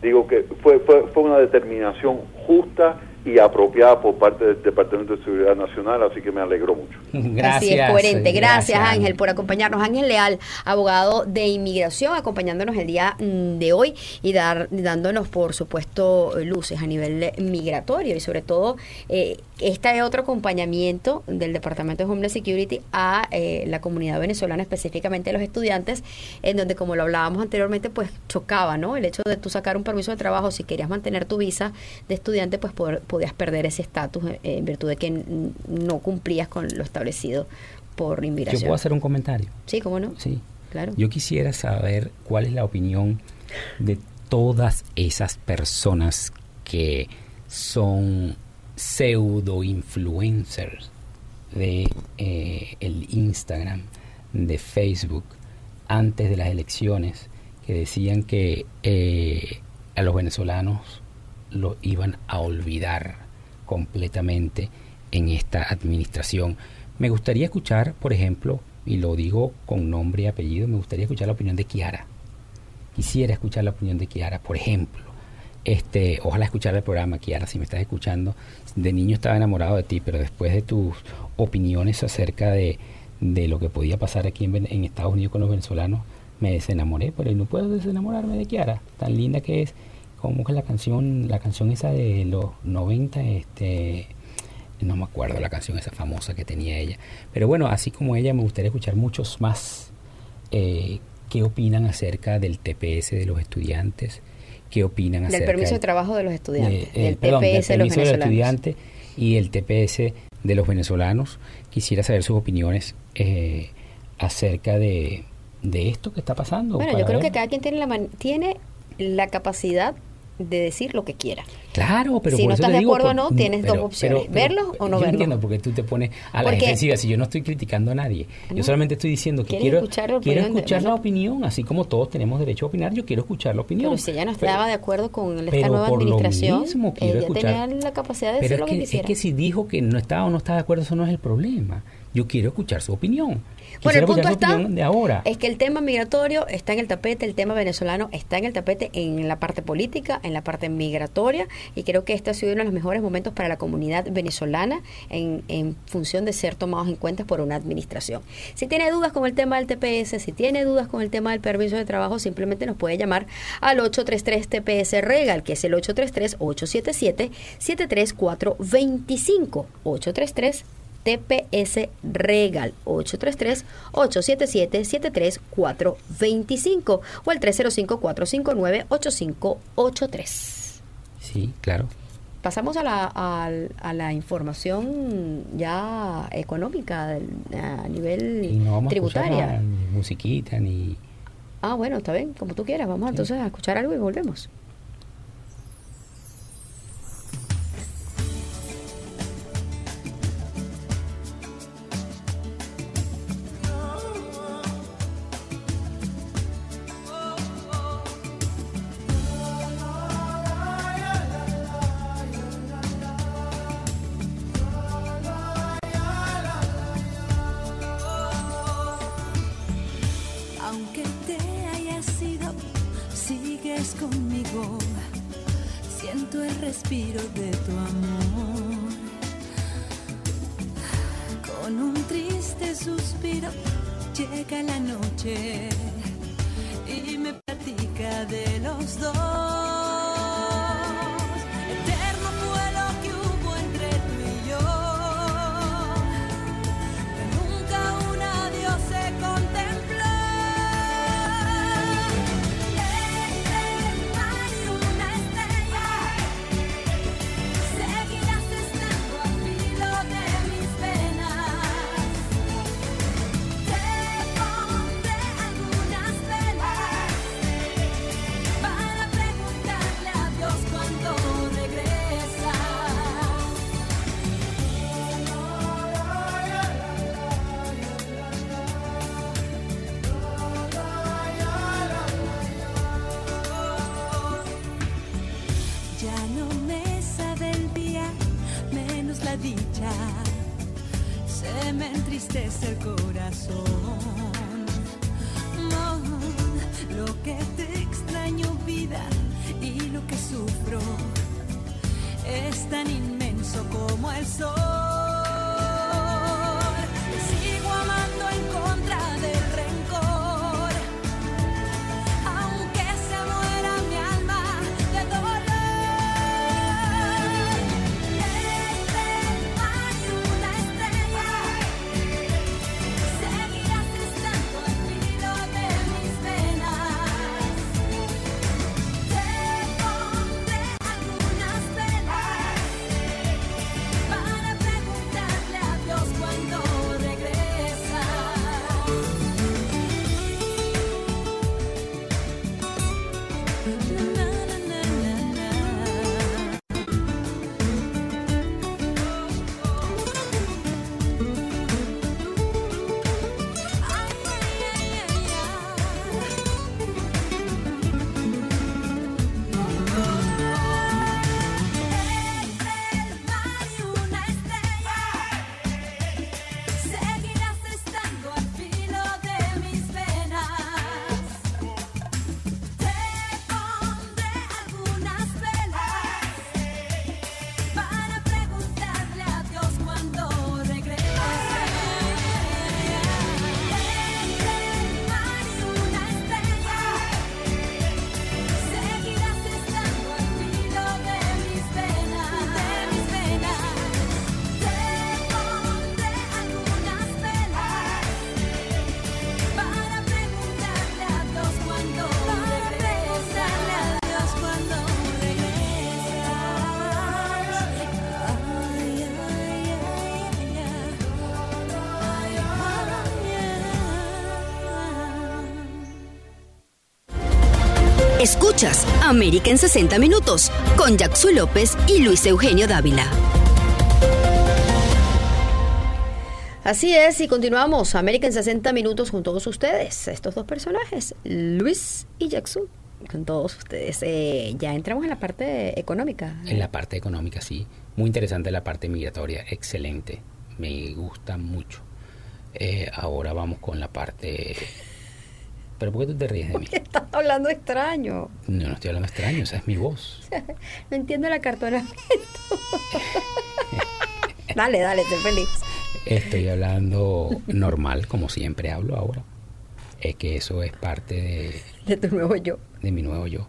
S6: digo que fue, fue, fue una determinación justa y apropiada por parte del Departamento de Seguridad Nacional, así que me alegro mucho.
S2: Gracias. Así es, coherente. Gracias, Ángel, por acompañarnos. Ángel Leal, abogado de inmigración, acompañándonos el día mm, de hoy y dar, dándonos, por supuesto, luces a nivel migratorio y sobre todo eh, este otro acompañamiento del Departamento de Homeland Security a eh, la comunidad venezolana, específicamente a los estudiantes, en donde, como lo hablábamos anteriormente, pues chocaba, ¿no? El hecho de tú sacar un permiso de trabajo, si querías mantener tu visa de estudiante, pues poder podías perder ese estatus eh, en virtud de que no cumplías con lo establecido por inmigración.
S3: ¿Yo puedo hacer un comentario?
S2: Sí, ¿cómo no?
S3: Sí. Claro. Yo quisiera saber cuál es la opinión de todas esas personas que son pseudo influencers de eh, el Instagram, de Facebook, antes de las elecciones, que decían que eh, a los venezolanos lo iban a olvidar completamente en esta administración. Me gustaría escuchar, por ejemplo, y lo digo con nombre y apellido, me gustaría escuchar la opinión de Kiara. Quisiera escuchar la opinión de Kiara, por ejemplo. Este, ojalá escuchar el programa, Kiara, si me estás escuchando. De niño estaba enamorado de ti, pero después de tus opiniones acerca de, de lo que podía pasar aquí en, en Estados Unidos con los venezolanos, me desenamoré, pero no puedo desenamorarme de Kiara, tan linda que es como que la canción, la canción esa de los 90, este, no me acuerdo la canción esa famosa que tenía ella. Pero bueno, así como ella, me gustaría escuchar muchos más eh, qué opinan acerca del TPS de los estudiantes, qué opinan acerca
S7: del permiso de trabajo de los estudiantes,
S3: eh,
S7: del TPS de los
S3: estudiantes y el TPS de los venezolanos. Quisiera saber sus opiniones eh, acerca de, de esto que está pasando.
S7: Bueno, yo creo que cada quien tiene la, tiene la capacidad de decir lo que quiera.
S3: Claro, pero
S7: si
S3: no
S7: estás de acuerdo o no, tienes dos opciones, verlo o no
S3: yo
S7: verlo.
S3: entiendo porque tú te pones a la defensiva si yo no estoy criticando a nadie. Yo solamente estoy diciendo que quiero escuchar, quiero escuchar la opinión, así como todos tenemos derecho a opinar, yo quiero escuchar la opinión.
S7: Pero si ella no estaba de acuerdo con esta nueva administración, ella tenía la capacidad de decir lo que, quisiera.
S3: Es que si dijo que no estaba o no estaba de acuerdo, eso no es el problema. Yo quiero escuchar su opinión.
S7: Bueno, el punto está de ahora. es que el tema migratorio está en el tapete, el tema venezolano está en el tapete en la parte política, en la parte migratoria, y creo que este ha sido uno de los mejores momentos para la comunidad venezolana en, en función de ser tomados en cuenta por una administración. Si tiene dudas con el tema del TPS, si tiene dudas con el tema del permiso de trabajo, simplemente nos puede llamar al 833 TPS Regal, que es el 833 877 73425 833 TPS Regal 833-877-73425 o el 305-459-8583.
S3: Sí, claro.
S7: Pasamos a la, a, la información ya económica a nivel y no vamos tributaria.
S3: ni musiquita ni...
S7: Ah, bueno, está bien, como tú quieras. Vamos entonces a escuchar algo y volvemos.
S5: Escuchas América en 60 Minutos con Jackson López y Luis Eugenio Dávila.
S2: Así es, y continuamos América en 60 Minutos con todos ustedes, estos dos personajes, Luis y Jackson con todos ustedes. Eh, ya entramos en la parte económica.
S3: En la parte económica, sí. Muy interesante la parte migratoria, excelente. Me gusta mucho. Eh, ahora vamos con la parte... ¿Pero por qué tú te ríes de mí?
S2: estás hablando extraño.
S3: No, no estoy hablando extraño, esa es mi voz.
S2: no entiendo la cartonamiento. dale, dale, estoy feliz.
S3: Estoy hablando normal, como siempre hablo ahora. Es que eso es parte de...
S2: De tu nuevo yo.
S3: De mi nuevo yo.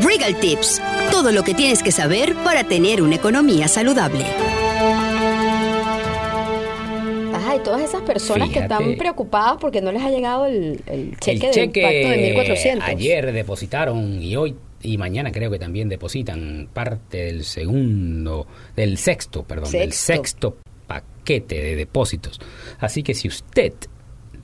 S5: Regal Tips. Todo lo que tienes que saber para tener una economía saludable.
S2: Todas esas personas que están preocupadas porque no les ha llegado el, cheque, del impacto de 1400.
S3: Ayer depositaron y hoy y mañana creo que también depositan parte del segundo, del sexto, perdón, del sexto paquete de depósitos. Así que si usted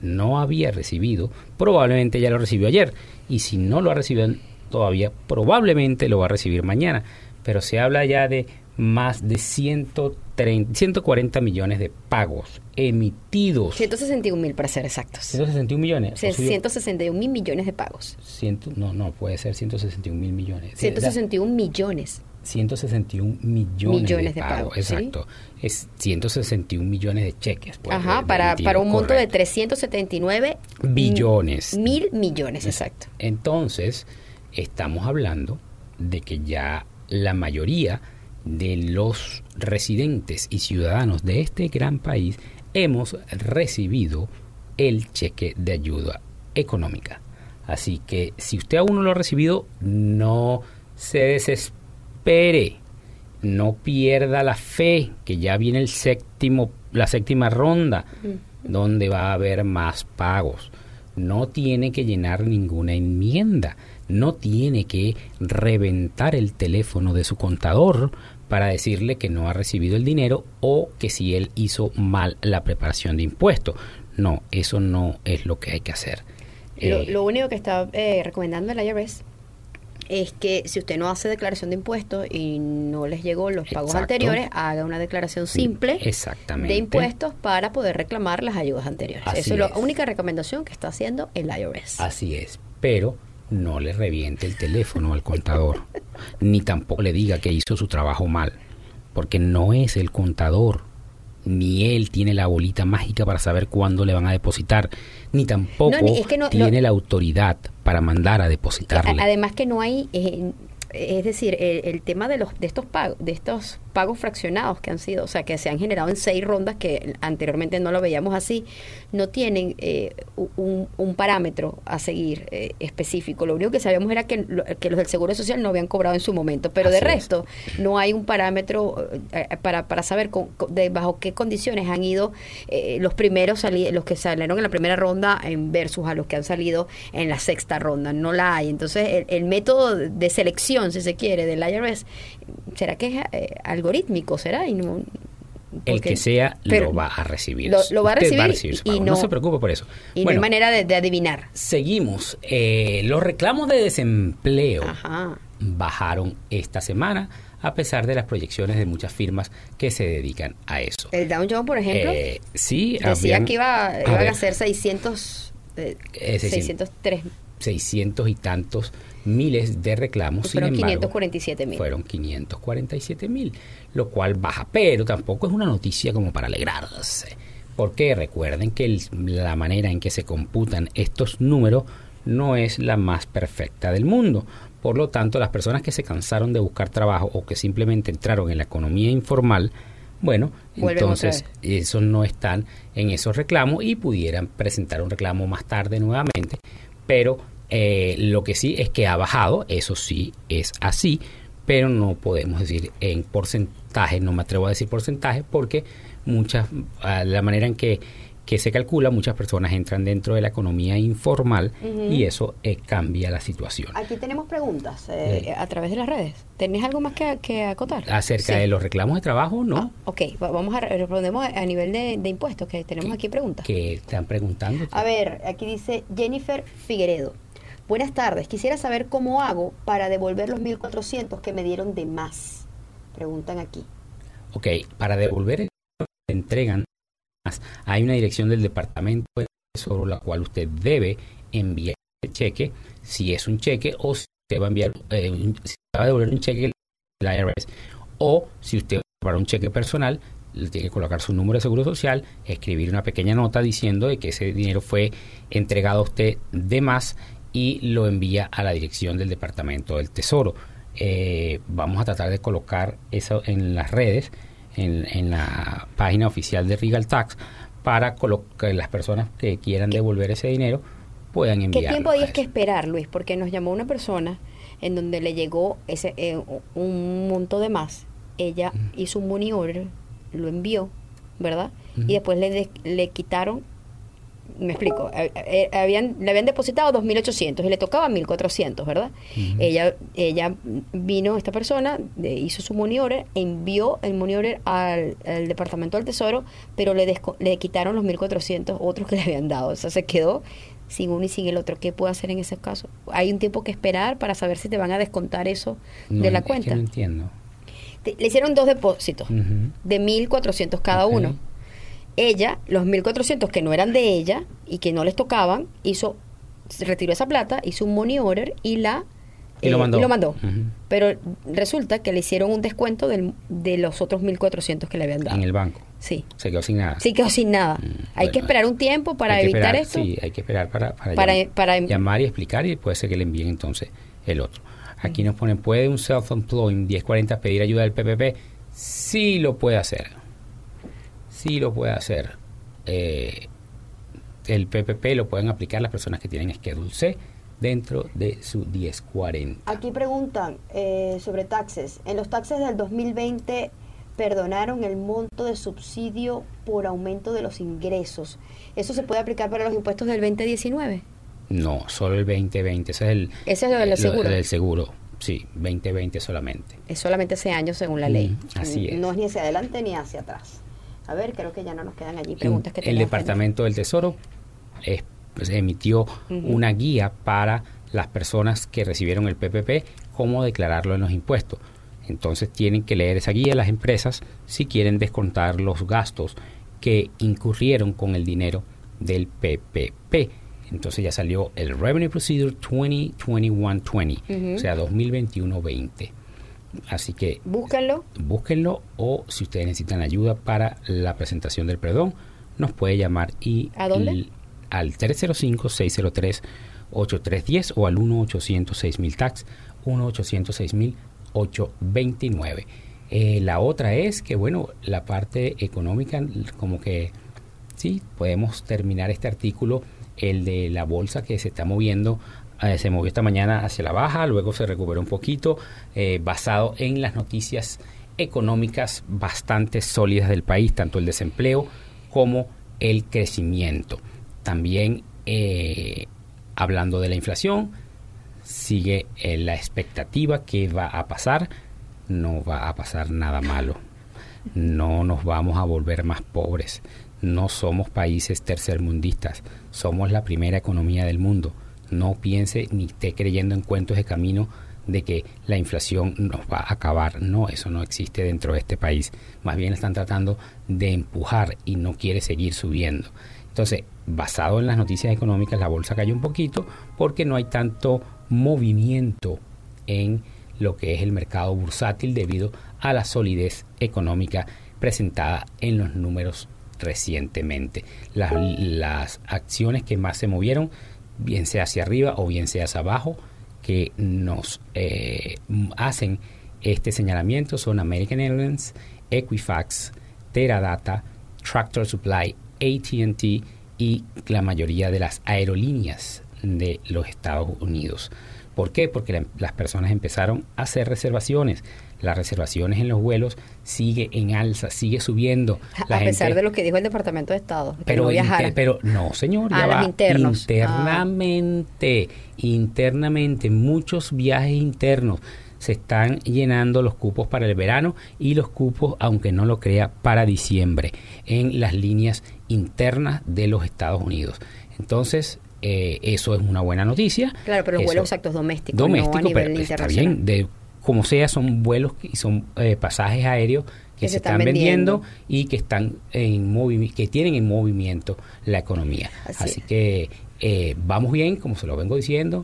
S3: no había recibido, probablemente ya lo recibió ayer. Y si no lo ha recibido todavía, probablemente lo va a recibir mañana. Pero se habla ya de más de 130, 140 millones de pagos emitidos.
S2: 161 mil para ser exactos.
S3: 161 millones.
S2: 161 mil millones de pagos.
S3: Ciento, no, no, puede ser 161 mil millones.
S2: 161 millones.
S3: 161 millones, de, pagos. exacto. Es 161 millones de cheques.
S2: Pues, Ajá, para, para un monto de 379
S3: billones.
S2: Mil millones, exacto.
S3: Entonces, estamos hablando de que ya la mayoría de los residentes y ciudadanos de este gran país hemos recibido el cheque de ayuda económica. Así que si usted aún no lo ha recibido, no se desespere, no pierda la fe, que ya viene el séptimo, la séptima ronda, donde va a haber más pagos. No tiene que llenar ninguna enmienda, no tiene que reventar el teléfono de su contador para decirle que no ha recibido el dinero o que si él hizo mal la preparación de impuestos. No, eso no es lo que hay que hacer.
S2: Lo, eh, único que está eh, recomendando el IRS es que si usted no hace declaración de impuestos y no les llegó los pagos anteriores, haga una declaración simple de impuestos para poder reclamar las ayudas anteriores. Esa es la única recomendación que está haciendo el IRS.
S3: Así es, pero no le reviente el teléfono al contador, ni tampoco le diga que hizo su trabajo mal, porque no es el contador, ni él tiene la bolita mágica para saber cuándo le van a depositar, ni tampoco tiene la autoridad para mandar a depositarle.
S2: Además que no hay, eh, es decir, el, tema de los de estos pagos, de estos pagos fraccionados que han sido, o sea, que se han generado en seis rondas que anteriormente no lo veíamos así, no tienen eh, un, parámetro a seguir eh, específico. Lo único que sabíamos era que, que, los del Seguro Social no habían cobrado en su momento, pero de resto no hay un parámetro eh, para, para saber de bajo qué condiciones han ido los primeros los que salieron en la primera ronda en versus a los que han salido en la sexta ronda. No la hay. Entonces, el, el método de selección, si se quiere, del IRS, ¿será que es algo algorítmico, ¿será? Y no,
S3: el que sea lo va a recibir.
S2: Lo, va a recibir,
S3: y no, se preocupe por eso.
S2: Y no hay manera de, adivinar.
S3: Seguimos. Eh, los reclamos de desempleo bajaron esta semana a pesar de las proyecciones de muchas firmas que se dedican a eso.
S2: El Dow Jones, por ejemplo,
S3: eh, sí,
S2: decía que iba, iban a, ser 600, eh, 603 eh,
S3: 600 y tantos miles de reclamos.
S2: Fueron 547 mil.
S3: Fueron 547 mil, lo cual baja, pero tampoco es una noticia como para alegrarse. Porque recuerden que la manera en que se computan estos números no es la más perfecta del mundo. Por lo tanto, las personas que se cansaron de buscar trabajo o que simplemente entraron en la economía informal, bueno, entonces esos no están en esos reclamos y pudieran presentar un reclamo más tarde nuevamente, pero eh, lo que sí es que ha bajado, eso sí es así, pero no podemos decir en porcentaje, no me atrevo a decir porcentaje, porque muchas, la manera en que, se calcula, muchas personas entran dentro de la economía informal y eso eh, cambia la situación.
S2: Aquí tenemos preguntas eh, a través de las redes. ¿Tenés algo más que, acotar?
S3: Acerca de los reclamos de trabajo, no. Ah,
S2: ok, vamos a respondemos a nivel de, impuestos, que tenemos aquí preguntas.
S3: Que están preguntando.
S2: A ver, aquí dice Jennifer Figueredo. Buenas tardes, quisiera saber cómo hago para devolver los 1.400 que me dieron de más. Preguntan aquí.
S3: Ok, para devolver entregan más. Hay una dirección del departamento sobre la cual usted debe enviar el cheque, si es un cheque o si usted va a enviar, eh, si va a devolver un cheque la IRS o si usted va a un cheque personal, le tiene que colocar su número de seguro social, escribir una pequeña nota diciendo de que ese dinero fue entregado a usted de más y lo envía a la dirección del Departamento del Tesoro. Eh, vamos a tratar de colocar eso en las redes, en, la página oficial de Regal Tax, para que las personas que quieran devolver ese dinero puedan enviarlo.
S2: ¿Qué tiempo hay que esperar, Luis? Porque nos llamó una persona en donde le llegó ese eh, un monto de más. Ella hizo un money order, lo envió, ¿verdad? Y después le, le quitaron me explico, eh, eh, habían, le habían depositado 2.800 y le tocaba 1.400, ¿verdad? ella, ella vino, esta persona, hizo su money order, envió el money order al, Departamento del Tesoro, pero le, le quitaron los 1.400 otros que le habían dado. O sea, se quedó sin uno y sin el otro. ¿Qué puede hacer en ese caso? Hay un tiempo que esperar para saber si te van a descontar eso de la cuenta.
S3: no entiendo.
S2: le hicieron dos depósitos de 1.400 cada uno ella, los 1.400 que no eran de ella y que no les tocaban, hizo, retiró esa plata, hizo un money order y la...
S3: Y lo eh,
S2: mandó. Pero resulta que le hicieron un descuento de los otros 1.400 que le habían dado.
S3: En el banco.
S2: Sí.
S3: Se quedó sin nada.
S2: Sí, quedó sin nada. Mm, hay que esperar un tiempo para evitar esto.
S3: Sí, hay que esperar para, para, llamar y explicar y puede ser que le envíen entonces el otro. Aquí nos ponen, ¿puede un self-employed 1040 pedir ayuda del PPP? Sí lo puede hacer sí lo puede hacer. Eh, el PPP lo pueden aplicar las personas que tienen Schedule C dentro de su 1040.
S2: Aquí preguntan eh, sobre taxes. En los taxes del 2020 perdonaron el monto de subsidio por aumento de los ingresos. ¿Eso se puede aplicar para los impuestos del 2019?
S3: No, solo el 2020. Ese es el,
S2: ¿Ese es el seguro.
S3: del seguro. Sí, 2020 solamente.
S2: Es solamente ese año según la ley.
S3: así es.
S2: No es ni hacia adelante ni hacia atrás. A ver, creo que ya no nos quedan allí preguntas que
S3: El Departamento del Tesoro pues, emitió una guía para las personas que recibieron el PPP, cómo declararlo en los impuestos. Entonces tienen que leer esa guía las empresas si quieren descontar los gastos que incurrieron con el dinero del PPP. Entonces ya salió el Revenue Procedure 2021-20, o sea, 2021-20. Así que
S2: búsquenlo.
S3: Búsquenlo o si ustedes necesitan ayuda para la presentación del perdón, nos puede llamar y
S2: ¿A dónde?
S3: al 305-603-8310 o al 1-800-6000 tax 1-800-6000-829. Eh, la otra es que, bueno, la parte económica, como que sí, podemos terminar este artículo, el de la bolsa que se está moviendo eh, se movió esta mañana hacia la baja, luego se recuperó un poquito, eh, basado en las noticias económicas bastante sólidas del país, tanto el desempleo como el crecimiento. También eh, hablando de la inflación, sigue la expectativa que va a pasar, no va a pasar nada malo, no nos vamos a volver más pobres, no somos países tercermundistas, somos la primera economía del mundo no piense ni esté creyendo en cuentos de camino de que la inflación nos va a acabar. No, eso no existe dentro de este país. Más bien están tratando de empujar y no quiere seguir subiendo. Entonces, basado en las noticias económicas, la bolsa cayó un poquito porque no hay tanto movimiento en lo que es el mercado bursátil debido a la solidez económica presentada en los números recientemente. Las, las acciones que más se movieron bien sea hacia arriba o bien sea hacia abajo, que nos eh, hacen este señalamiento son American Airlines, Equifax, Teradata, Tractor Supply, ATT y la mayoría de las aerolíneas de los Estados Unidos. ¿Por qué? Porque las personas empezaron a hacer reservaciones las reservaciones en los vuelos sigue en alza, sigue subiendo.
S2: a pesar de lo que dijo el Departamento de Estado.
S3: pero, no pero no, señor, ya va. Internamente, internamente, muchos viajes internos se están llenando los cupos para el verano y los cupos, aunque no lo crea, para diciembre en las líneas internas de los Estados Unidos. Entonces, eh, eso es una buena noticia.
S2: Claro, pero los vuelos exactos domésticos, domésticos, no a nivel pero Está bien,
S3: de, como sea, son vuelos y son eh, pasajes aéreos que, se, están, vendiendo. y que están en que tienen en movimiento la economía. Así, que eh, vamos bien, como se lo vengo diciendo.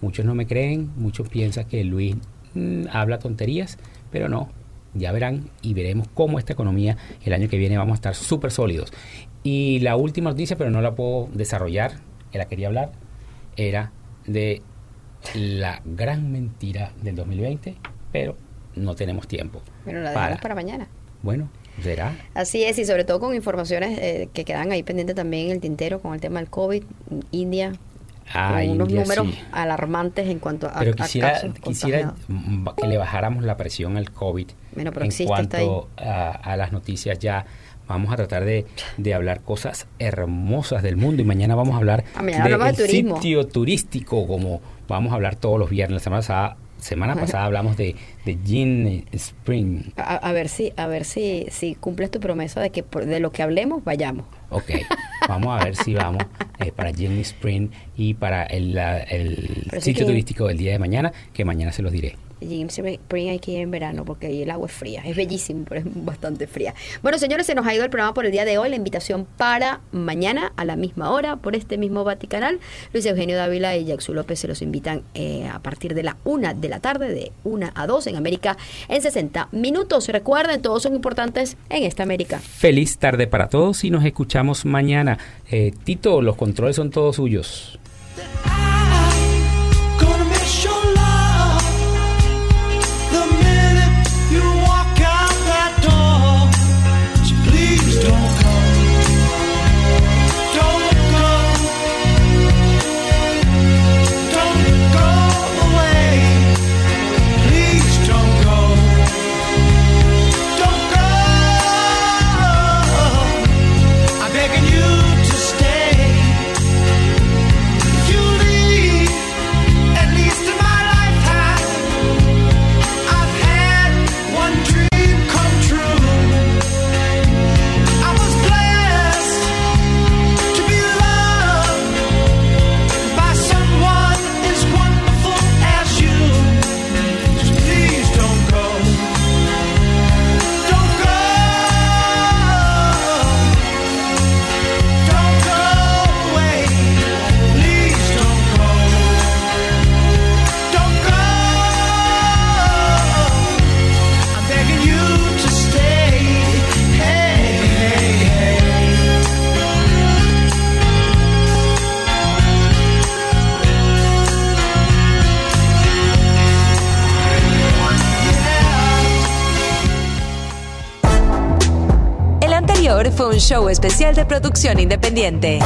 S3: Muchos no me creen, muchos piensan que Luis mm, habla tonterías, pero no. Ya verán y veremos cómo esta economía el año que viene vamos a estar súper sólidos. Y la última noticia, pero no la puedo desarrollar, que la quería hablar, era de la gran mentira del 2020, pero no tenemos tiempo.
S2: Pero la dejamos para, mañana.
S3: Bueno, será.
S2: Así es, y sobre todo con informaciones eh, que quedan ahí pendientes también en el tintero con el tema del COVID, India. Ah, con unos números alarmantes en cuanto a,
S3: pero quisiera, quisiera que le bajáramos la presión al COVID
S2: bueno, pero
S3: en cuanto a, a, las noticias ya Vamos a tratar de, hablar cosas hermosas del mundo y mañana vamos a hablar
S2: ah, de,
S3: sitio turístico como vamos a hablar todos los viernes. La semana pasada, semana pasada hablamos de, de Gin Spring.
S2: A, ver si a ver si, si cumples tu promesa de que de lo que hablemos vayamos.
S3: Ok, vamos a ver si vamos eh, para Gin Spring y para el, el sitio turístico del día de mañana, que mañana se los diré.
S2: Jim Spring hay que ir en verano porque ahí el agua es fría. Es bellísimo, pero es bastante fría. Bueno, señores, se nos ha ido el programa por el día de hoy. La invitación para mañana a la misma hora por este mismo Vaticanal. Luis Eugenio Dávila y Jackson López se los invitan eh, a partir de la una de la tarde, de una a dos en América en 60 minutos. Recuerden, todos son importantes en esta América.
S3: Feliz tarde para todos y nos escuchamos mañana. Eh, Tito, los controles son todos suyos.
S1: Show especial de producción independiente.